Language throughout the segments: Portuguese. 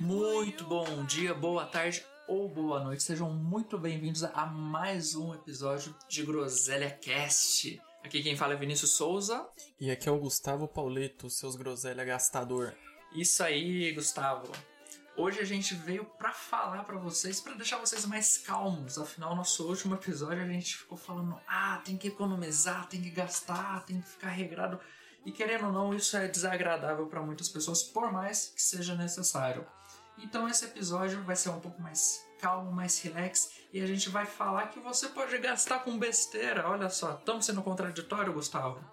Muito bom dia, boa tarde ou boa noite. Sejam muito bem-vindos a mais um episódio de Groselha Cast. Aqui quem fala é Vinícius Souza. E aqui é o Gustavo Pauleto, seus groselha gastador. Isso aí, Gustavo. Hoje a gente veio pra falar pra vocês, pra deixar vocês mais calmos. Afinal, nosso último episódio a gente ficou falando: ah, tem que economizar, tem que gastar, tem que ficar regrado. E querendo ou não, isso é desagradável para muitas pessoas, por mais que seja necessário. Então esse episódio vai ser um pouco mais calmo, mais relax, e a gente vai falar que você pode gastar com besteira. Olha só, estamos sendo contraditório, Gustavo?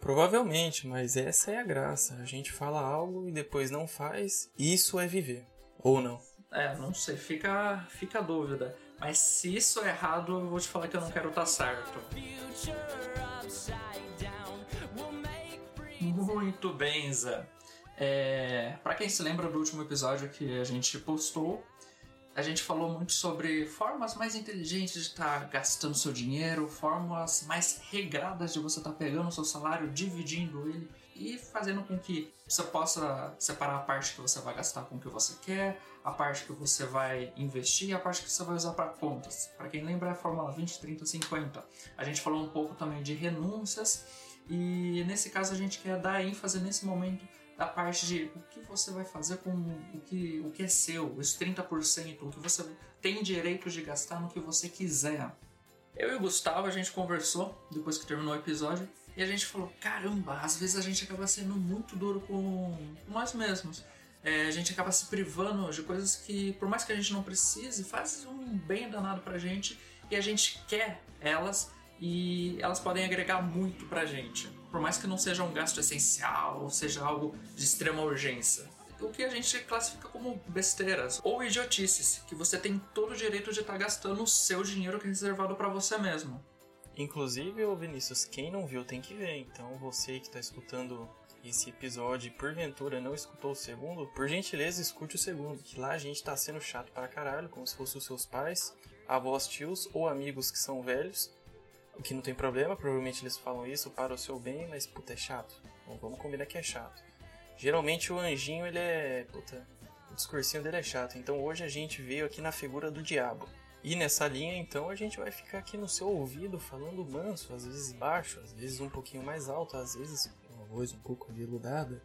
Provavelmente, mas essa é a graça. A gente fala algo e depois não faz. Isso é viver. Ou não? É, não sei, fica, fica a dúvida. Mas se isso é errado, eu vou te falar que eu não quero estar certo. Muito bem, Zé. É, para quem se lembra do último episódio que a gente postou, a gente falou muito sobre formas mais inteligentes de estar tá gastando seu dinheiro, formas mais regradas de você estar tá pegando seu salário, dividindo ele e fazendo com que você possa separar a parte que você vai gastar com o que você quer, a parte que você vai investir e a parte que você vai usar para contas. Para quem lembra, é a fórmula 20, 30, 50. A gente falou um pouco também de renúncias e nesse caso a gente quer dar ênfase nesse momento da parte de o que você vai fazer com o que, o que é seu, os 30%, o que você tem direito de gastar no que você quiser. Eu e o Gustavo, a gente conversou depois que terminou o episódio e a gente falou: caramba, às vezes a gente acaba sendo muito duro com nós mesmos. É, a gente acaba se privando de coisas que, por mais que a gente não precise, faz um bem danado pra gente e a gente quer elas e elas podem agregar muito pra gente, por mais que não seja um gasto essencial ou seja algo de extrema urgência. O que a gente classifica como besteiras ou idiotices, que você tem todo o direito de estar tá gastando o seu dinheiro que é reservado para você mesmo. Inclusive, Vinícius, quem não viu tem que ver. Então, você que está escutando esse episódio e porventura não escutou o segundo, por gentileza escute o segundo, que lá a gente tá sendo chato para caralho, como se fossem os seus pais, avós, tios ou amigos que são velhos o que não tem problema, provavelmente eles falam isso para o seu bem, mas puta, é chato. Vamos combinar que é chato. Geralmente o anjinho, ele é. Puta, o discursinho dele é chato. Então hoje a gente veio aqui na figura do diabo. E nessa linha, então, a gente vai ficar aqui no seu ouvido falando manso, às vezes baixo, às vezes um pouquinho mais alto, às vezes voz um pouco veludada.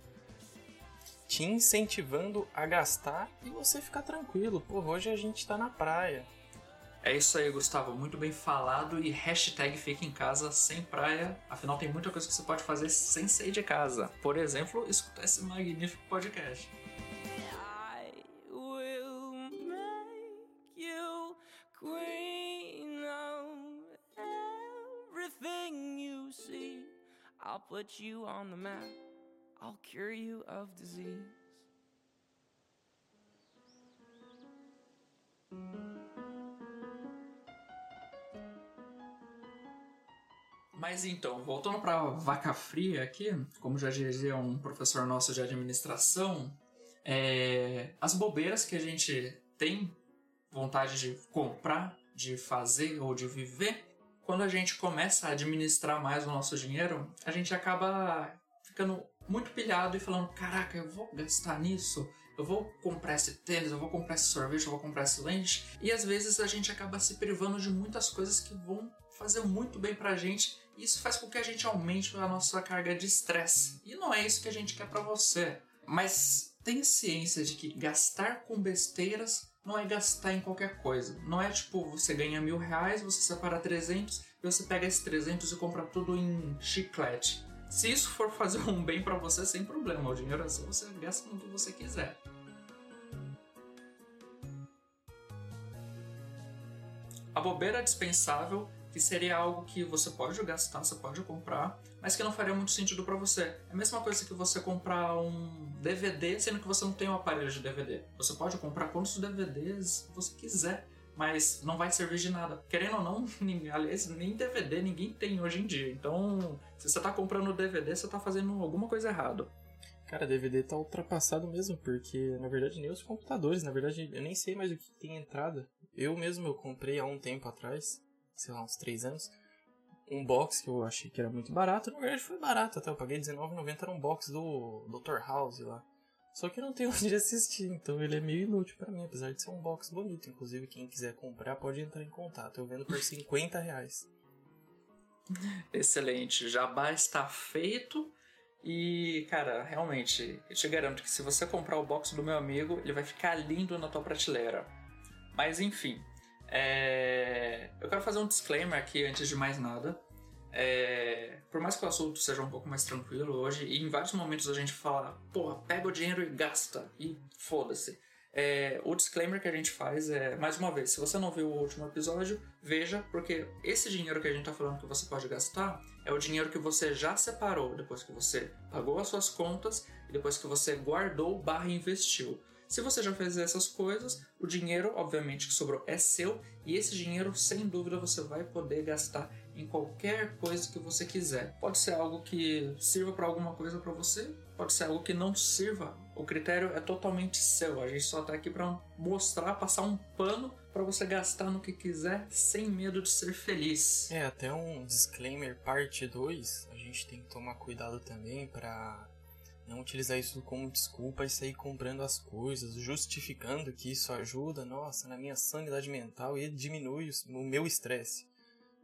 Te incentivando a gastar e você ficar tranquilo. Pô, hoje a gente tá na praia. É isso aí, Gustavo. Muito bem falado. E hashtag em casa sem praia. Afinal, tem muita coisa que você pode fazer sem sair de casa. Por exemplo, escutar esse magnífico podcast. Put you on the map. I'll cure you of disease. Mas então, voltando para vaca fria aqui, como já dizia um professor nosso de administração, é, as bobeiras que a gente tem vontade de comprar, de fazer ou de viver, quando a gente começa a administrar mais o nosso dinheiro, a gente acaba ficando muito pilhado e falando: caraca, eu vou gastar nisso, eu vou comprar esse tênis, eu vou comprar esse sorvete, eu vou comprar esse lanche. E às vezes a gente acaba se privando de muitas coisas que vão fazer muito bem pra gente. E isso faz com que a gente aumente a nossa carga de estresse. E não é isso que a gente quer para você. Mas tenha ciência de que gastar com besteiras não é gastar em qualquer coisa. Não é tipo, você ganha mil reais, você separa 300 e você pega esses 300 e compra tudo em chiclete. Se isso for fazer um bem para você, sem problema. O dinheiro é seu, você gasta no que você quiser. A bobeira é dispensável que seria algo que você pode gastar, você pode comprar, mas que não faria muito sentido para você. É a mesma coisa que você comprar um DVD, sendo que você não tem um aparelho de DVD. Você pode comprar quantos DVDs você quiser, mas não vai servir de nada. Querendo ou não, aliás, nem DVD ninguém tem hoje em dia. Então, se você tá comprando DVD, você tá fazendo alguma coisa errada. Cara, DVD tá ultrapassado mesmo, porque na verdade nem os computadores, na verdade eu nem sei mais o que tem entrada. Eu mesmo eu comprei há um tempo atrás sei lá, uns três anos, um box que eu achei que era muito barato. Na verdade foi barato até, eu paguei R$19,90, era um box do Dr. House lá. Só que não tem onde assistir, então ele é meio inútil para mim, apesar de ser um box bonito. Inclusive, quem quiser comprar pode entrar em contato. Eu vendo por 50 reais. Excelente. Jabá está feito. E, cara, realmente, eu te garanto que se você comprar o box do meu amigo, ele vai ficar lindo na tua prateleira. Mas, enfim, é... eu quero fazer um disclaimer aqui antes de mais nada. É, por mais que o assunto seja um pouco mais tranquilo hoje, e em vários momentos a gente fala, porra, pega o dinheiro e gasta, e foda-se. É, o disclaimer que a gente faz é, mais uma vez, se você não viu o último episódio, veja, porque esse dinheiro que a gente tá falando que você pode gastar é o dinheiro que você já separou depois que você pagou as suas contas e depois que você guardou barra investiu. Se você já fez essas coisas, o dinheiro, obviamente, que sobrou é seu e esse dinheiro, sem dúvida, você vai poder gastar em qualquer coisa que você quiser. Pode ser algo que sirva para alguma coisa para você, pode ser algo que não sirva. O critério é totalmente seu. A gente só está aqui para mostrar, passar um pano para você gastar no que quiser sem medo de ser feliz. É, até um disclaimer parte 2, a gente tem que tomar cuidado também para não utilizar isso como desculpa e sair comprando as coisas, justificando que isso ajuda, nossa, na minha sanidade mental e diminui o meu estresse.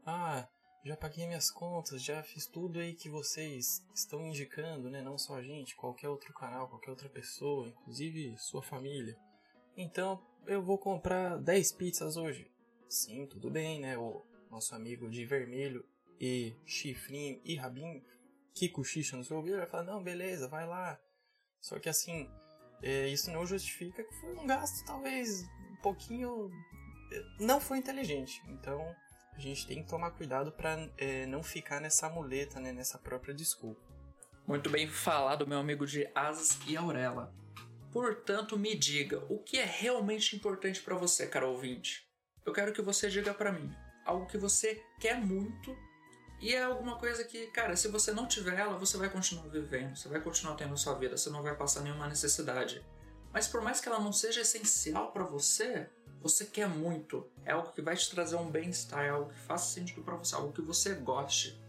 Ah, já paguei minhas contas, já fiz tudo aí que vocês estão indicando, né? Não só a gente, qualquer outro canal, qualquer outra pessoa, inclusive sua família. Então, eu vou comprar 10 pizzas hoje. Sim, tudo bem, né? O nosso amigo de vermelho e chifrinho e rabinho, que cochicha no seu ouvido, vai falar, não, beleza, vai lá. Só que assim, é, isso não justifica que foi um gasto talvez um pouquinho... É, não foi inteligente. Então, a gente tem que tomar cuidado para é, não ficar nessa muleta, né, nessa própria desculpa. Muito bem falado, meu amigo de Asas e Aurela. Portanto, me diga, o que é realmente importante para você, cara ouvinte? Eu quero que você diga para mim algo que você quer muito e é alguma coisa que, cara, se você não tiver ela, você vai continuar vivendo, você vai continuar tendo a sua vida, você não vai passar nenhuma necessidade. Mas por mais que ela não seja essencial para você, você quer muito, é algo que vai te trazer um bem-estar, é algo que faça sentido para você, algo que você goste.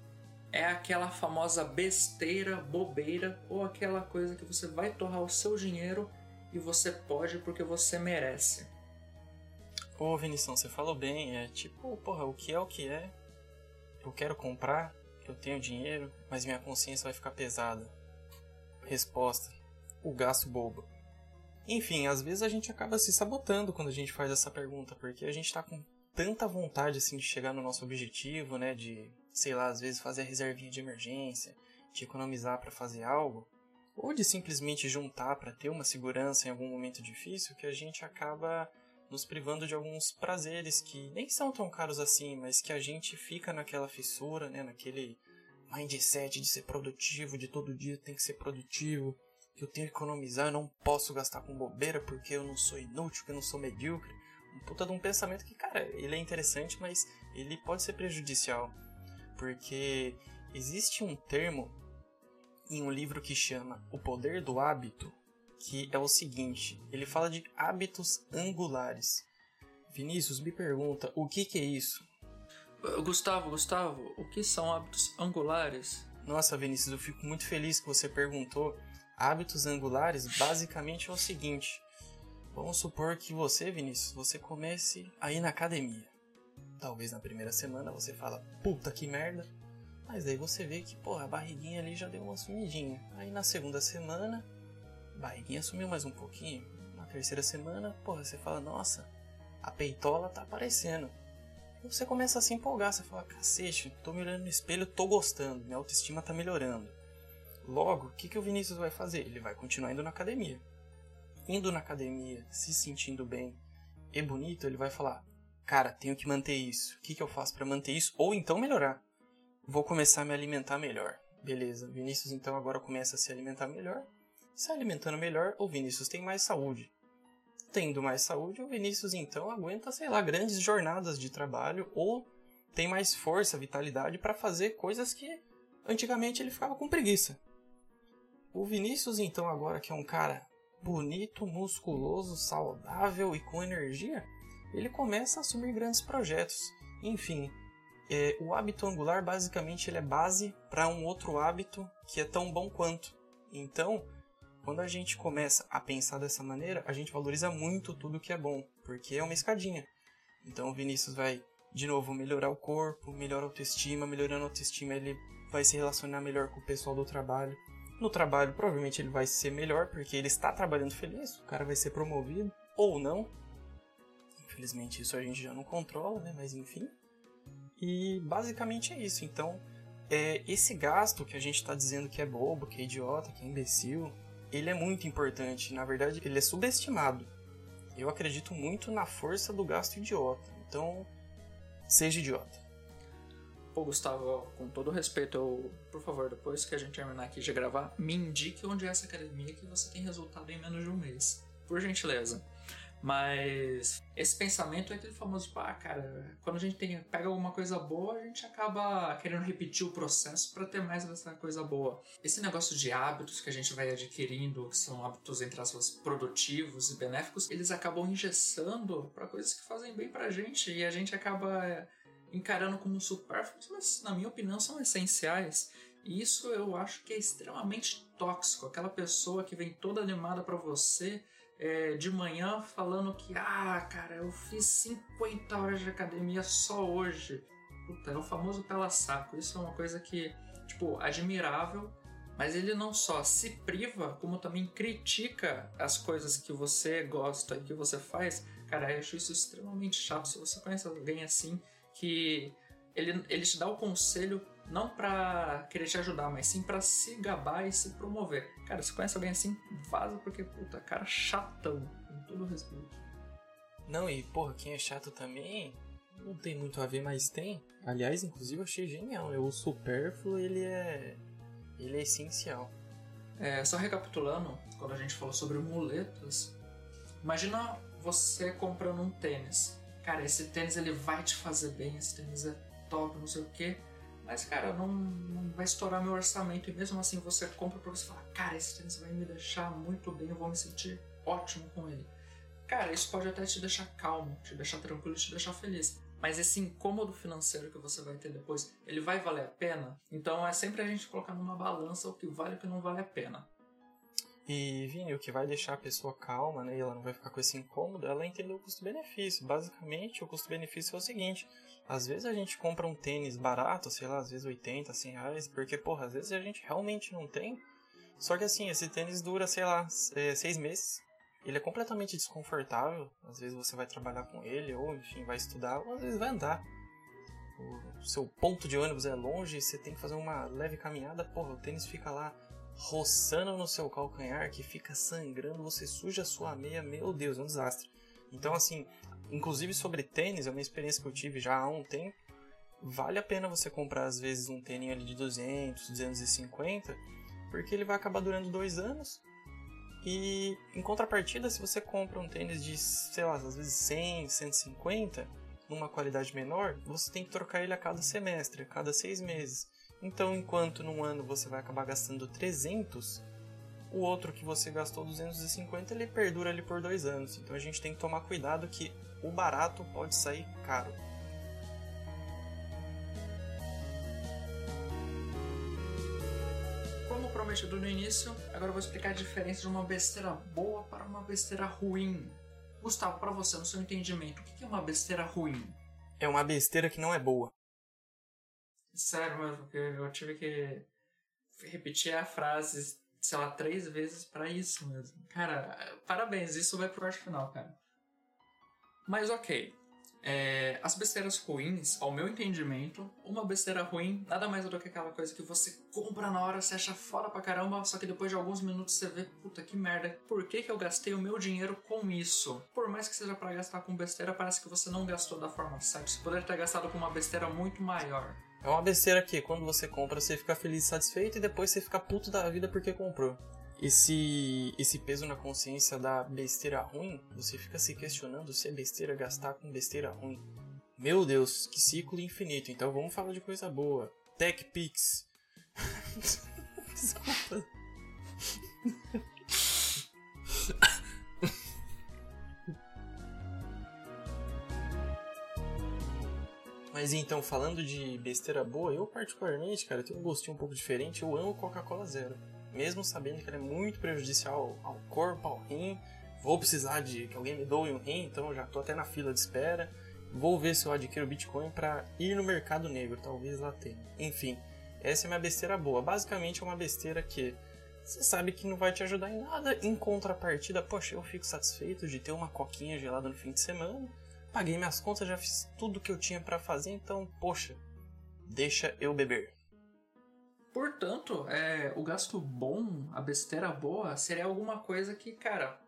É aquela famosa besteira, bobeira ou aquela coisa que você vai torrar o seu dinheiro e você pode porque você merece. Pô, Vinição, você falou bem, é tipo, porra, o que é o que é? Eu quero comprar, eu tenho dinheiro, mas minha consciência vai ficar pesada. Resposta: o gasto bobo. Enfim, às vezes a gente acaba se sabotando quando a gente faz essa pergunta, porque a gente tá com tanta vontade assim de chegar no nosso objetivo, né, de, sei lá, às vezes fazer a reservinha de emergência, de economizar para fazer algo, ou de simplesmente juntar para ter uma segurança em algum momento difícil, que a gente acaba nos privando de alguns prazeres que nem são tão caros assim, mas que a gente fica naquela fissura, né, naquele mindset de ser produtivo, de todo dia tem que ser produtivo que eu tenho que economizar, eu não posso gastar com bobeira porque eu não sou inútil, que eu não sou medíocre. Um puta de um pensamento que, cara, ele é interessante, mas ele pode ser prejudicial. Porque existe um termo em um livro que chama O Poder do Hábito, que é o seguinte: ele fala de hábitos angulares. Vinícius me pergunta o que, que é isso? Gustavo, Gustavo, o que são hábitos angulares? Nossa, Vinícius, eu fico muito feliz que você perguntou, Hábitos angulares basicamente é o seguinte: vamos supor que você, Vinícius, você comece a ir na academia. Talvez na primeira semana você fala, puta que merda, mas aí você vê que, porra, a barriguinha ali já deu uma sumidinha. Aí na segunda semana, barriguinha sumiu mais um pouquinho. Na terceira semana, porra, você fala, nossa, a peitola tá aparecendo. E você começa a se empolgar, você fala, cacete, tô me olhando no espelho, tô gostando, minha autoestima tá melhorando. Logo, o que, que o Vinícius vai fazer? Ele vai continuar indo na academia. Indo na academia, se sentindo bem e bonito, ele vai falar: Cara, tenho que manter isso. O que, que eu faço para manter isso? Ou então melhorar. Vou começar a me alimentar melhor. Beleza, Vinícius então agora começa a se alimentar melhor. Se alimentando melhor, o Vinícius tem mais saúde. Tendo mais saúde, o Vinícius então aguenta, sei lá, grandes jornadas de trabalho ou tem mais força, vitalidade para fazer coisas que antigamente ele ficava com preguiça. O Vinícius, então, agora que é um cara bonito, musculoso, saudável e com energia, ele começa a assumir grandes projetos. Enfim, é, o hábito angular basicamente ele é base para um outro hábito que é tão bom quanto. Então, quando a gente começa a pensar dessa maneira, a gente valoriza muito tudo que é bom, porque é uma escadinha. Então, o Vinícius vai de novo melhorar o corpo, melhorar a autoestima, melhorando a autoestima ele vai se relacionar melhor com o pessoal do trabalho. No trabalho, provavelmente ele vai ser melhor porque ele está trabalhando feliz, o cara vai ser promovido ou não. Infelizmente isso a gente já não controla, né? Mas enfim. E basicamente é isso. Então, é, esse gasto que a gente está dizendo que é bobo, que é idiota, que é imbecil, ele é muito importante. Na verdade, ele é subestimado. Eu acredito muito na força do gasto idiota. Então, seja idiota. Pô, Gustavo, com todo respeito, eu, por favor, depois que a gente terminar aqui de gravar, me indique onde é essa academia que você tem resultado em menos de um mês. Por gentileza. Mas esse pensamento é aquele famoso, tipo, ah, cara, quando a gente tem, pega alguma coisa boa, a gente acaba querendo repetir o processo para ter mais dessa coisa boa. Esse negócio de hábitos que a gente vai adquirindo, que são hábitos, entre aspas, produtivos e benéficos, eles acabam engessando para coisas que fazem bem pra gente e a gente acaba encarando como supérfluos, mas na minha opinião são essenciais. E isso eu acho que é extremamente tóxico. Aquela pessoa que vem toda animada para você é, de manhã falando que, ah, cara, eu fiz 50 horas de academia só hoje. Puta, é o famoso pela saco. Isso é uma coisa que, tipo, admirável, mas ele não só se priva, como também critica as coisas que você gosta e que você faz. Cara, eu acho isso extremamente chato. Se você conhece alguém assim, que ele, ele te dá o conselho não para querer te ajudar, mas sim para se gabar e se promover. Cara, se conhece alguém assim, vaza porque, puta, cara chatão, com todo respeito. Não, e porra, quem é chato também não tem muito a ver, mas tem. Aliás, inclusive eu achei genial. Né? O supérfluo, ele é. ele é essencial. É, só recapitulando, quando a gente falou sobre muletas, imagina você comprando um tênis. Cara, esse tênis ele vai te fazer bem, esse tênis é top, não sei o que mas, cara, não, não vai estourar meu orçamento. E mesmo assim você compra pra você falar, cara, esse tênis vai me deixar muito bem, eu vou me sentir ótimo com ele. Cara, isso pode até te deixar calmo, te deixar tranquilo, te deixar feliz. Mas esse incômodo financeiro que você vai ter depois, ele vai valer a pena? Então é sempre a gente colocar numa balança o que vale e o que não vale a pena. E, Vini, o que vai deixar a pessoa calma, né, e ela não vai ficar com esse incômodo, ela entender o custo-benefício. Basicamente, o custo-benefício é o seguinte: às vezes a gente compra um tênis barato, sei lá, às vezes 80, 100 reais, porque, porra, às vezes a gente realmente não tem. Só que assim, esse tênis dura, sei lá, é, seis meses. Ele é completamente desconfortável. Às vezes você vai trabalhar com ele, ou enfim, vai estudar, ou às vezes vai andar. O seu ponto de ônibus é longe, você tem que fazer uma leve caminhada, porra, o tênis fica lá roçando no seu calcanhar, que fica sangrando, você suja a sua meia, meu Deus, é um desastre. Então, assim, inclusive sobre tênis, é uma experiência que eu tive já há um tempo. Vale a pena você comprar às vezes um tênis ali de 200, 250, porque ele vai acabar durando dois anos. E em contrapartida, se você compra um tênis de, sei lá, às vezes 100, 150, numa qualidade menor, você tem que trocar ele a cada semestre, a cada seis meses. Então, enquanto num ano você vai acabar gastando 300, o outro que você gastou 250 ele perdura ali por dois anos. Então a gente tem que tomar cuidado que o barato pode sair caro. Como prometido no início, agora eu vou explicar a diferença de uma besteira boa para uma besteira ruim. Gustavo, para você, no seu entendimento, o que é uma besteira ruim? É uma besteira que não é boa. Sério porque eu tive que repetir a frase, sei lá, três vezes para isso mesmo. Cara, parabéns, isso vai pro arte final, cara. Mas ok. É, as besteiras ruins, ao meu entendimento, uma besteira ruim nada mais do que aquela coisa que você compra na hora, você acha foda pra caramba, só que depois de alguns minutos você vê, puta que merda, por que, que eu gastei o meu dinheiro com isso? Por mais que seja para gastar com besteira, parece que você não gastou da forma certa. Você poderia ter gastado com uma besteira muito maior. É uma besteira que quando você compra você fica feliz e satisfeito e depois você fica puto da vida porque comprou esse, esse peso na consciência da besteira ruim, você fica se questionando se é besteira gastar com besteira ruim. Meu Deus, que ciclo infinito. Então vamos falar de coisa boa. TechPix. Desculpa. Mas então, falando de besteira boa, eu particularmente, cara, tenho um gostinho um pouco diferente. Eu amo Coca-Cola Zero. Mesmo sabendo que ela é muito prejudicial ao corpo, ao rim. Vou precisar de que alguém me doe um rim, então já tô até na fila de espera. Vou ver se eu adquiro Bitcoin para ir no mercado negro, talvez lá tenha. Enfim, essa é minha besteira boa. Basicamente é uma besteira que você sabe que não vai te ajudar em nada. Em contrapartida, poxa, eu fico satisfeito de ter uma coquinha gelada no fim de semana. Paguei minhas contas, já fiz tudo que eu tinha para fazer, então, poxa, deixa eu beber. Portanto, é, o gasto bom, a besteira boa, seria alguma coisa que, cara,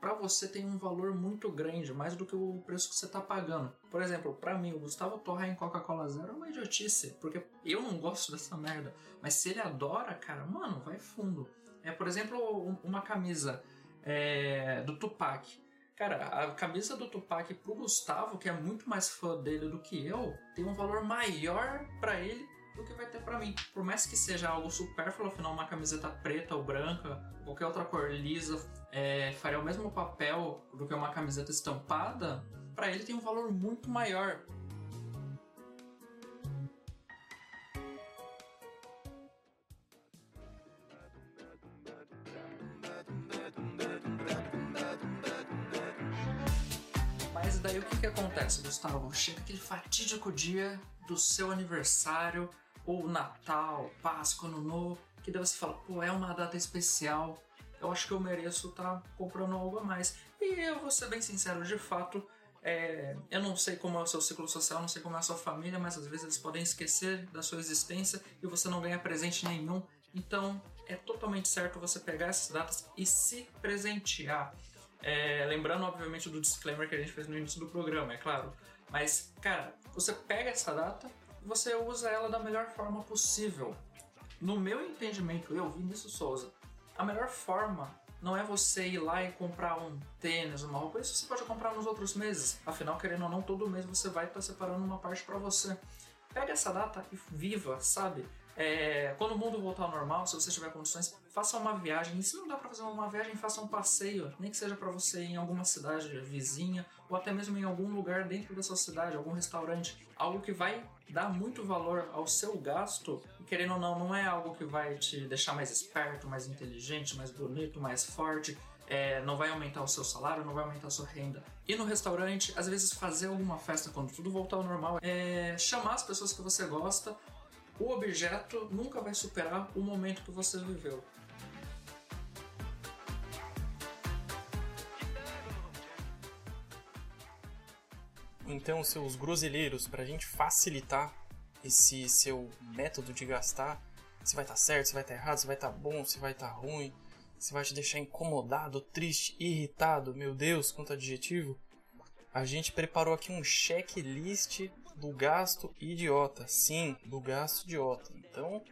para você tem um valor muito grande, mais do que o preço que você tá pagando. Por exemplo, para mim, o Gustavo torrar em Coca-Cola Zero é uma idiotice, porque eu não gosto dessa merda. Mas se ele adora, cara, mano, vai fundo. É, por exemplo, uma camisa é, do Tupac. Cara, a camisa do Tupac pro Gustavo, que é muito mais fã dele do que eu, tem um valor maior para ele do que vai ter para mim. Por mais que seja algo supérfluo, afinal, uma camiseta preta ou branca, qualquer outra cor lisa, é, faria o mesmo papel do que uma camiseta estampada, para ele tem um valor muito maior. Daí o que, que acontece, Gustavo? Chega aquele fatídico dia do seu aniversário, ou Natal, Páscoa, Ano Novo, que daí você fala, pô, é uma data especial, eu acho que eu mereço estar tá comprando algo a mais. E eu vou ser bem sincero, de fato, é, eu não sei como é o seu ciclo social, não sei como é a sua família, mas às vezes eles podem esquecer da sua existência e você não ganha presente nenhum. Então é totalmente certo você pegar essas datas e se presentear. É, lembrando, obviamente, do disclaimer que a gente fez no início do programa, é claro. Mas, cara, você pega essa data e você usa ela da melhor forma possível. No meu entendimento, eu, Vinícius Souza, a melhor forma não é você ir lá e comprar um tênis, uma roupa. Isso você pode comprar nos outros meses. Afinal, querendo ou não, todo mês você vai estar separando uma parte para você. Pega essa data e viva, sabe? É, quando o mundo voltar ao normal, se você tiver condições, faça uma viagem. E se não dá para fazer uma viagem, faça um passeio. Nem que seja para você em alguma cidade vizinha ou até mesmo em algum lugar dentro da sua cidade, algum restaurante. Algo que vai dar muito valor ao seu gasto. Querendo ou não, não é algo que vai te deixar mais esperto, mais inteligente, mais bonito, mais forte. É, não vai aumentar o seu salário, não vai aumentar a sua renda. E no restaurante, às vezes fazer alguma festa quando tudo voltar ao normal, é chamar as pessoas que você gosta o objeto nunca vai superar o momento que você viveu. Então, seus groselheiros, para a gente facilitar esse seu método de gastar, se vai estar tá certo, se vai estar tá errado, se vai estar tá bom, se vai estar tá ruim, se vai te deixar incomodado, triste, irritado, meu Deus, quanto adjetivo, a gente preparou aqui um checklist do gasto idiota. Sim, do gasto idiota. Então,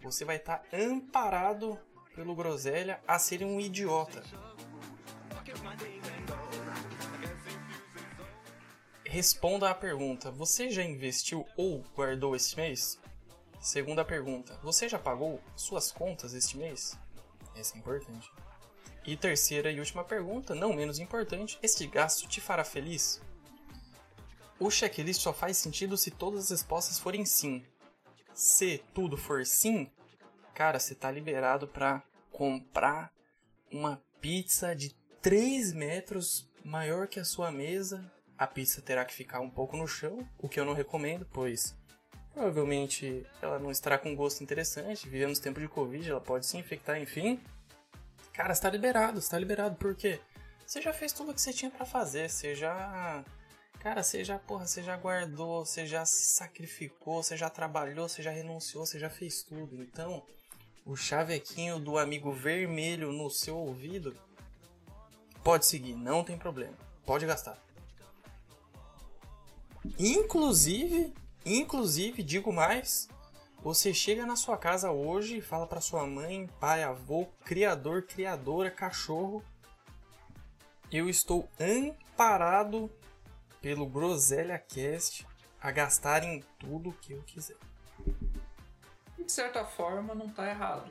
você vai estar tá amparado pelo Groselha a ser um idiota. Responda à pergunta: Você já investiu ou guardou este mês? Segunda pergunta: Você já pagou suas contas este mês? Essa é importante. E terceira e última pergunta, não menos importante: Este gasto te fará feliz? O checklist só faz sentido se todas as respostas forem sim. Se tudo for sim, cara, você tá liberado para comprar uma pizza de 3 metros maior que a sua mesa. A pizza terá que ficar um pouco no chão, o que eu não recomendo, pois provavelmente ela não estará com gosto interessante. Vivemos tempo de Covid, ela pode se infectar, enfim. Cara, está liberado, está liberado, porque você já fez tudo o que você tinha para fazer, você já Cara, você já, porra, você já guardou, você já se sacrificou, você já trabalhou, você já renunciou, você já fez tudo. Então, o chavequinho do amigo vermelho no seu ouvido pode seguir, não tem problema. Pode gastar. Inclusive, inclusive, digo mais, você chega na sua casa hoje e fala para sua mãe, pai, avô, criador, criadora, cachorro, eu estou amparado pelo Groselha Cast a gastar em tudo que eu quiser. De certa forma não tá errado.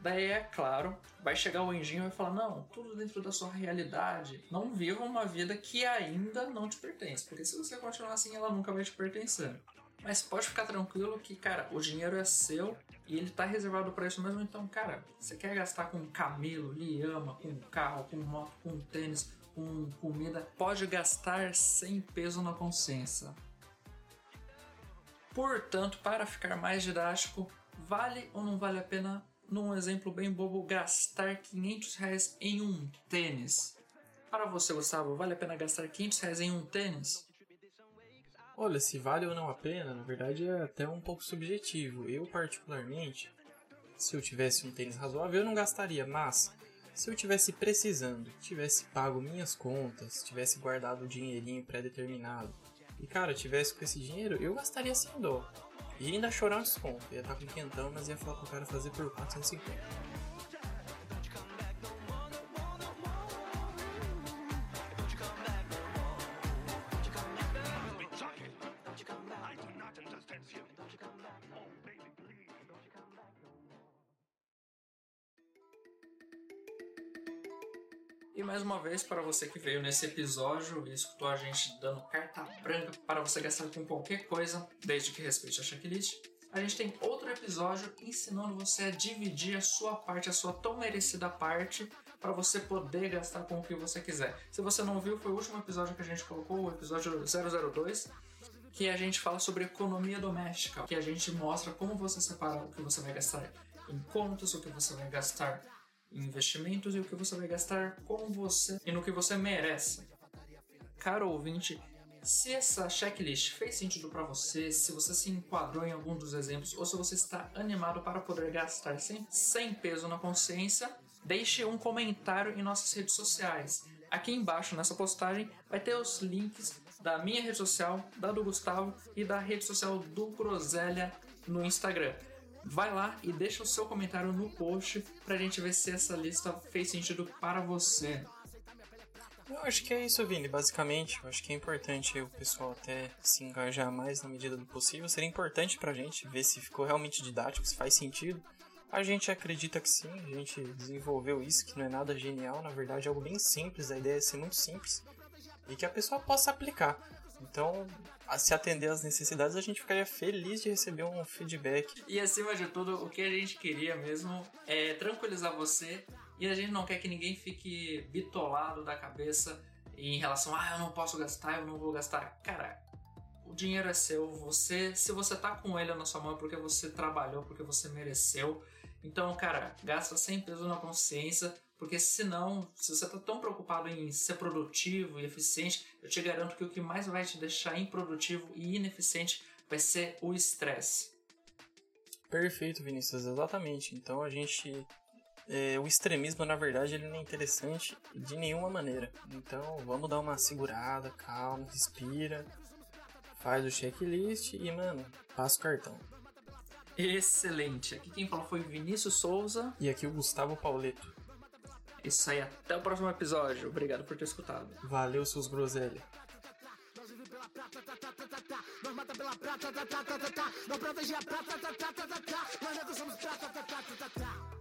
Daí é claro, vai chegar o anjinho e vai falar: Não, tudo dentro da sua realidade. Não viva uma vida que ainda não te pertence. Porque se você continuar assim, ela nunca vai te pertencer. Mas pode ficar tranquilo que, cara, o dinheiro é seu e ele tá reservado para isso mesmo. Então, cara, você quer gastar com camelo, lhama, com carro, com moto, com tênis, com comida, pode gastar sem peso na consciência. Portanto, para ficar mais didático, vale ou não vale a pena, num exemplo bem bobo, gastar 500 reais em um tênis? Para você, Gustavo, vale a pena gastar 500 reais em um tênis? Olha, se vale ou não a pena, na verdade é até um pouco subjetivo. Eu, particularmente, se eu tivesse um tênis razoável, eu não gastaria, mas se eu tivesse precisando, tivesse pago minhas contas, tivesse guardado o dinheirinho pré-determinado, e cara, tivesse com esse dinheiro, eu gastaria sem dó. E ainda chorar um desconto. Ia estar com quentão, mas ia falar pro cara fazer por 450. E mais uma vez, para você que veio nesse episódio e escutou a gente dando carta branca para você gastar com qualquer coisa, desde que respeite a checklist, a gente tem outro episódio ensinando você a dividir a sua parte, a sua tão merecida parte, para você poder gastar com o que você quiser. Se você não viu, foi o último episódio que a gente colocou, o episódio 002, que a gente fala sobre economia doméstica, que a gente mostra como você separar o que você vai gastar em contas, o que você vai gastar investimentos e o que você vai gastar com você e no que você merece. Caro ouvinte, se essa checklist fez sentido para você, se você se enquadrou em algum dos exemplos ou se você está animado para poder gastar sem, sem peso na consciência, deixe um comentário em nossas redes sociais. Aqui embaixo nessa postagem vai ter os links da minha rede social, da do Gustavo e da rede social do Groselha no Instagram. Vai lá e deixa o seu comentário no post pra gente ver se essa lista fez sentido para você. Eu acho que é isso, Vini, basicamente. Eu acho que é importante o pessoal até se engajar mais na medida do possível. Seria importante pra gente ver se ficou realmente didático, se faz sentido. A gente acredita que sim, a gente desenvolveu isso, que não é nada genial, na verdade é algo bem simples, a ideia é ser muito simples e que a pessoa possa aplicar. Então, se atender às necessidades, a gente ficaria feliz de receber um feedback. E acima de tudo, o que a gente queria mesmo é tranquilizar você e a gente não quer que ninguém fique bitolado da cabeça em relação ah, eu não posso gastar, eu não vou gastar. Cara, o dinheiro é seu, você, se você tá com ele na sua mão é porque você trabalhou, porque você mereceu. Então, cara, gasta sem peso na consciência, porque senão, se você está tão preocupado em ser produtivo e eficiente, eu te garanto que o que mais vai te deixar improdutivo e ineficiente vai ser o estresse. Perfeito, Vinícius, exatamente. Então a gente. É, o extremismo, na verdade, ele não é interessante de nenhuma maneira. Então vamos dar uma segurada, calma, respira, faz o checklist e, mano, passa o cartão. Excelente! Aqui quem falou foi Vinícius Souza. E aqui o Gustavo Pauleto. Isso aí, até o próximo episódio. Obrigado por ter escutado. Valeu, seus groselha. Nós mata pela prata, tá, tá, tá, tá, tá. Não protege a prata, tá, tá, tá, tá, tá. Nós somos prata, tá, tá, tá, tá, tá.